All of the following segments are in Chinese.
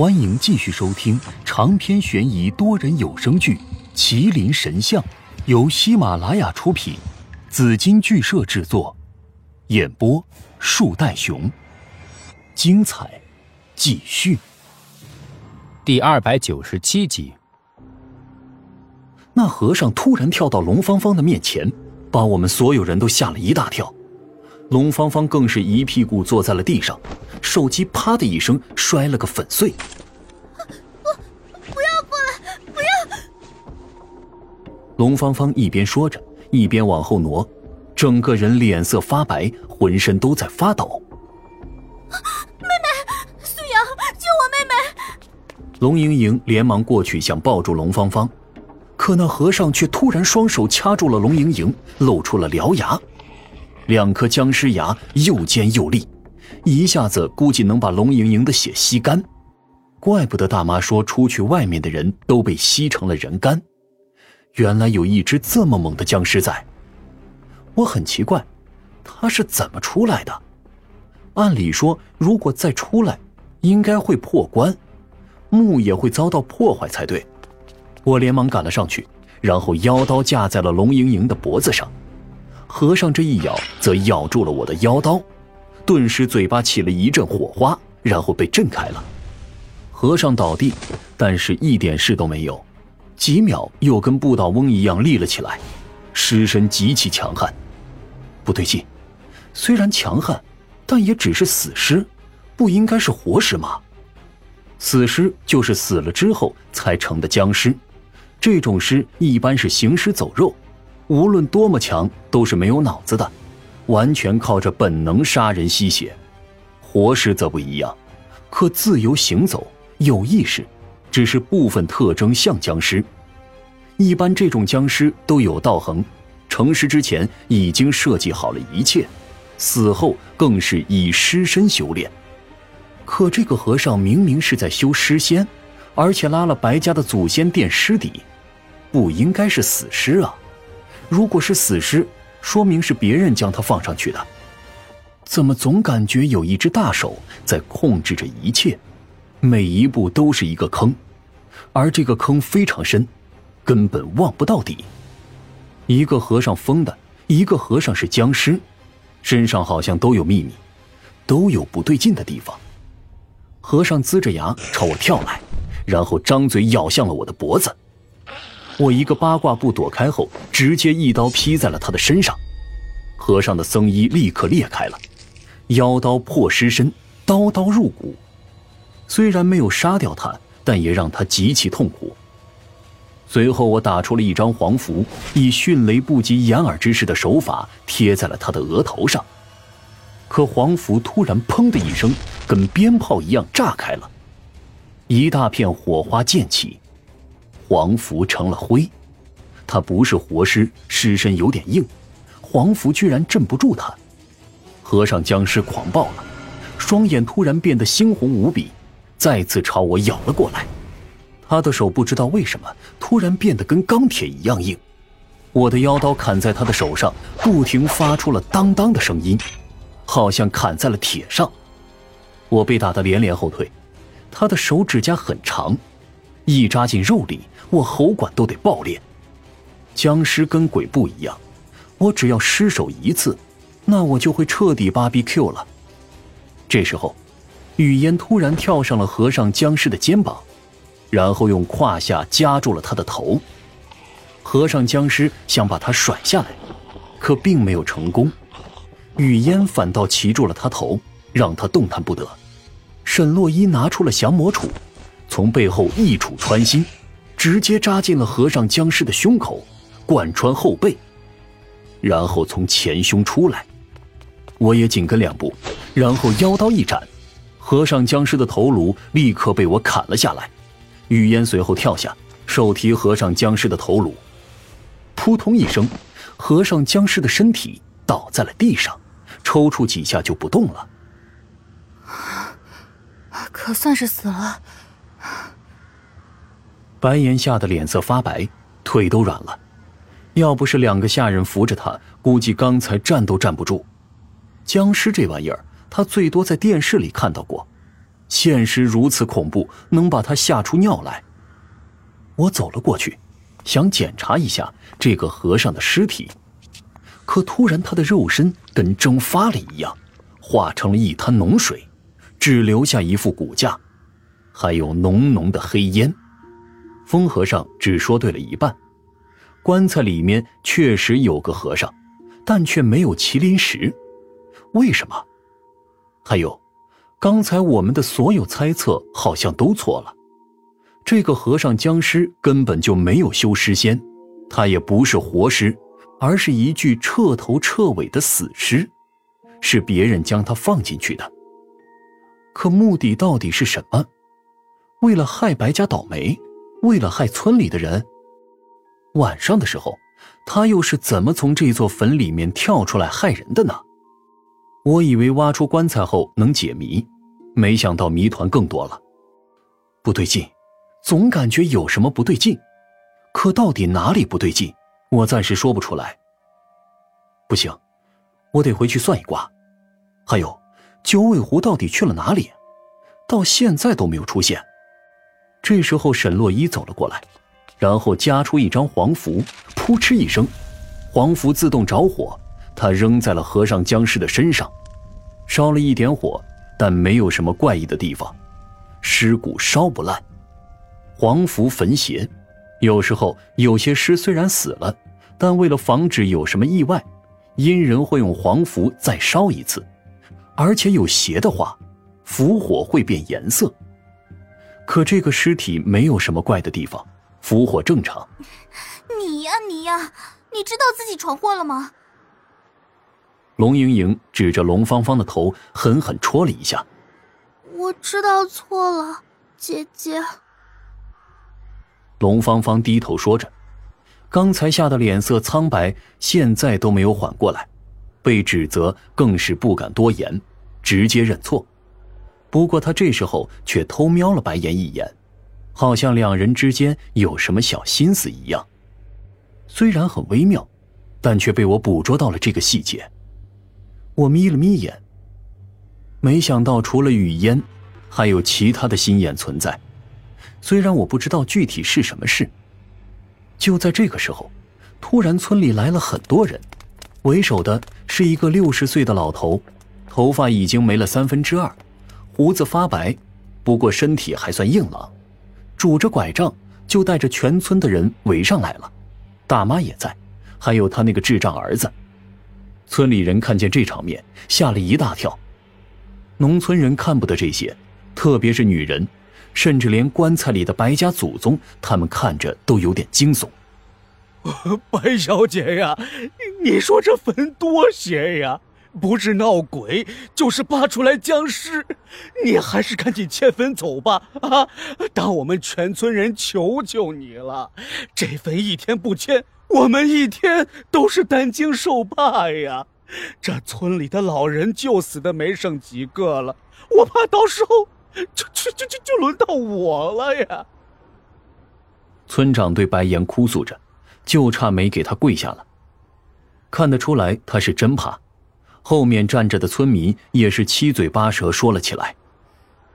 欢迎继续收听长篇悬疑多人有声剧《麒麟神像》，由喜马拉雅出品，紫金剧社制作，演播树袋熊。精彩继续。第二百九十七集，那和尚突然跳到龙芳芳的面前，把我们所有人都吓了一大跳。龙芳芳更是一屁股坐在了地上，手机啪的一声摔了个粉碎。不，不要过来！不要！龙芳芳一边说着，一边往后挪，整个人脸色发白，浑身都在发抖。妹妹，苏瑶，救我妹妹！龙莹莹连忙过去想抱住龙芳芳，可那和尚却突然双手掐住了龙莹莹，露出了獠牙。两颗僵尸牙又尖又利，一下子估计能把龙莹莹的血吸干。怪不得大妈说出去外面的人都被吸成了人干，原来有一只这么猛的僵尸在。我很奇怪，他是怎么出来的？按理说，如果再出来，应该会破关，墓也会遭到破坏才对。我连忙赶了上去，然后腰刀架在了龙莹莹的脖子上。和尚这一咬，则咬住了我的腰刀，顿时嘴巴起了一阵火花，然后被震开了。和尚倒地，但是一点事都没有，几秒又跟不倒翁一样立了起来，尸身极其强悍。不对劲，虽然强悍，但也只是死尸，不应该是活尸吗？死尸就是死了之后才成的僵尸，这种尸一般是行尸走肉。无论多么强，都是没有脑子的，完全靠着本能杀人吸血。活尸则不一样，可自由行走，有意识，只是部分特征像僵尸。一般这种僵尸都有道行，成尸之前已经设计好了一切，死后更是以尸身修炼。可这个和尚明明是在修尸仙，而且拉了白家的祖先垫尸底，不应该是死尸啊！如果是死尸，说明是别人将他放上去的。怎么总感觉有一只大手在控制着一切，每一步都是一个坑，而这个坑非常深，根本望不到底。一个和尚疯的，一个和尚是僵尸，身上好像都有秘密，都有不对劲的地方。和尚呲着牙朝我跳来，然后张嘴咬向了我的脖子。我一个八卦步躲开后，直接一刀劈在了他的身上，和尚的僧衣立刻裂开了，腰刀破尸身，刀刀入骨。虽然没有杀掉他，但也让他极其痛苦。随后我打出了一张黄符，以迅雷不及掩耳之势的手法贴在了他的额头上，可黄符突然砰的一声，跟鞭炮一样炸开了，一大片火花溅起。黄符成了灰，他不是活尸，尸身有点硬，黄符居然镇不住他。和尚僵尸狂暴了，双眼突然变得猩红无比，再次朝我咬了过来。他的手不知道为什么突然变得跟钢铁一样硬，我的腰刀砍在他的手上，不停发出了当当的声音，好像砍在了铁上。我被打得连连后退，他的手指甲很长，一扎进肉里。我喉管都得爆裂，僵尸跟鬼不一样，我只要失手一次，那我就会彻底芭比 Q 了。这时候，雨烟突然跳上了和尚僵尸的肩膀，然后用胯下夹住了他的头。和尚僵尸想把他甩下来，可并没有成功，雨烟反倒骑住了他头，让他动弹不得。沈洛伊拿出了降魔杵，从背后一杵穿心。直接扎进了和尚僵尸的胸口，贯穿后背，然后从前胸出来。我也紧跟两步，然后腰刀一斩，和尚僵尸的头颅立刻被我砍了下来。雨烟随后跳下，手提和尚僵尸的头颅，扑通一声，和尚僵尸的身体倒在了地上，抽搐几下就不动了。可算是死了。白岩吓得脸色发白，腿都软了。要不是两个下人扶着他，估计刚才站都站不住。僵尸这玩意儿，他最多在电视里看到过，现实如此恐怖，能把他吓出尿来。我走了过去，想检查一下这个和尚的尸体，可突然他的肉身跟蒸发了一样，化成了一滩脓水，只留下一副骨架，还有浓浓的黑烟。风和尚只说对了一半，棺材里面确实有个和尚，但却没有麒麟石，为什么？还有。刚才我们的所有猜测好像都错了，这个和尚僵尸根本就没有修尸仙，他也不是活尸，而是一具彻头彻尾的死尸，是别人将他放进去的。可目的到底是什么？为了害白家倒霉，为了害村里的人？晚上的时候，他又是怎么从这座坟里面跳出来害人的呢？我以为挖出棺材后能解谜，没想到谜团更多了。不对劲，总感觉有什么不对劲，可到底哪里不对劲，我暂时说不出来。不行，我得回去算一卦。还有，九尾狐到底去了哪里？到现在都没有出现。这时候，沈洛伊走了过来，然后夹出一张黄符，扑哧一声，黄符自动着火。他扔在了和尚僵尸的身上，烧了一点火，但没有什么怪异的地方，尸骨烧不烂。黄符焚邪，有时候有些尸虽然死了，但为了防止有什么意外，阴人会用黄符再烧一次，而且有邪的话，符火会变颜色。可这个尸体没有什么怪的地方，符火正常。你呀你呀，你知道自己闯祸了吗？龙盈盈指着龙芳芳的头，狠狠戳了一下。我知道错了，姐姐。龙芳芳低头说着，刚才吓得脸色苍白，现在都没有缓过来，被指责更是不敢多言，直接认错。不过他这时候却偷瞄了白岩一眼，好像两人之间有什么小心思一样。虽然很微妙，但却被我捕捉到了这个细节。我眯了眯眼，没想到除了雨烟，还有其他的心眼存在。虽然我不知道具体是什么事。就在这个时候，突然村里来了很多人，为首的是一个六十岁的老头，头发已经没了三分之二，胡子发白，不过身体还算硬朗，拄着拐杖就带着全村的人围上来了，大妈也在，还有他那个智障儿子。村里人看见这场面，吓了一大跳。农村人看不得这些，特别是女人，甚至连棺材里的白家祖宗，他们看着都有点惊悚。白小姐呀，你说这坟多邪呀？不是闹鬼，就是扒出来僵尸，你还是赶紧迁坟走吧！啊，当我们全村人求求你了，这坟一天不迁。我们一天都是担惊受怕呀，这村里的老人就死的没剩几个了，我怕到时候就就就就就轮到我了呀。村长对白岩哭诉着，就差没给他跪下了。看得出来他是真怕。后面站着的村民也是七嘴八舌说了起来：“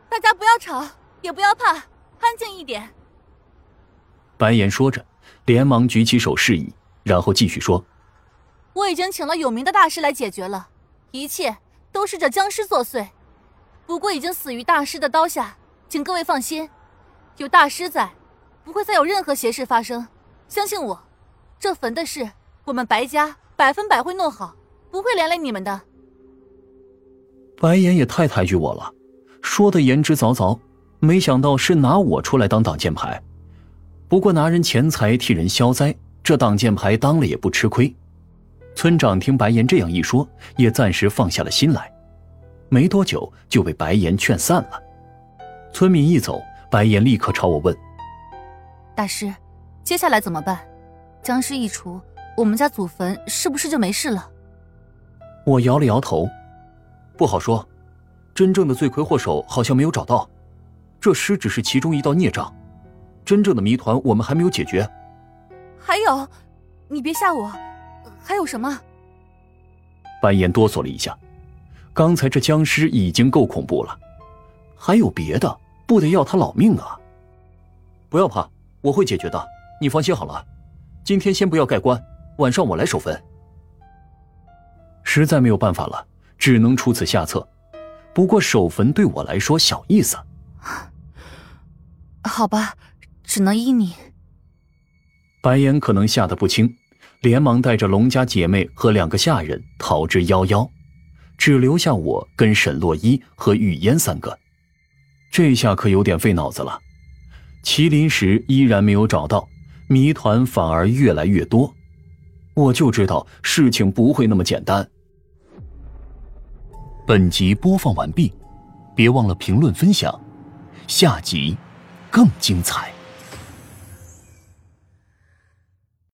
大家不要吵，也不要怕，安静一点。”白岩说着。连忙举起手示意，然后继续说：“我已经请了有名的大师来解决了，一切都是这僵尸作祟。不过已经死于大师的刀下，请各位放心，有大师在，不会再有任何邪事发生。相信我，这坟的事，我们白家百分百会弄好，不会连累你们的。”白岩也太抬举我了，说的言之凿凿，没想到是拿我出来当挡箭牌。不过拿人钱财替人消灾，这挡箭牌当了也不吃亏。村长听白岩这样一说，也暂时放下了心来。没多久就被白岩劝散了。村民一走，白岩立刻朝我问：“大师，接下来怎么办？僵尸一除，我们家祖坟是不是就没事了？”我摇了摇头：“不好说，真正的罪魁祸首好像没有找到，这尸只是其中一道孽障。”真正的谜团我们还没有解决。还有，你别吓我，还有什么？白岩哆嗦了一下，刚才这僵尸已经够恐怖了，还有别的，不得要他老命啊！不要怕，我会解决的，你放心好了。今天先不要盖棺，晚上我来守坟。实在没有办法了，只能出此下策。不过守坟对我来说小意思。好吧，只能依你。白岩可能吓得不轻，连忙带着龙家姐妹和两个下人逃之夭夭，只留下我跟沈洛伊和玉烟三个。这下可有点费脑子了。麒麟石依然没有找到，谜团反而越来越多。我就知道事情不会那么简单。本集播放完毕，别忘了评论分享，下集更精彩。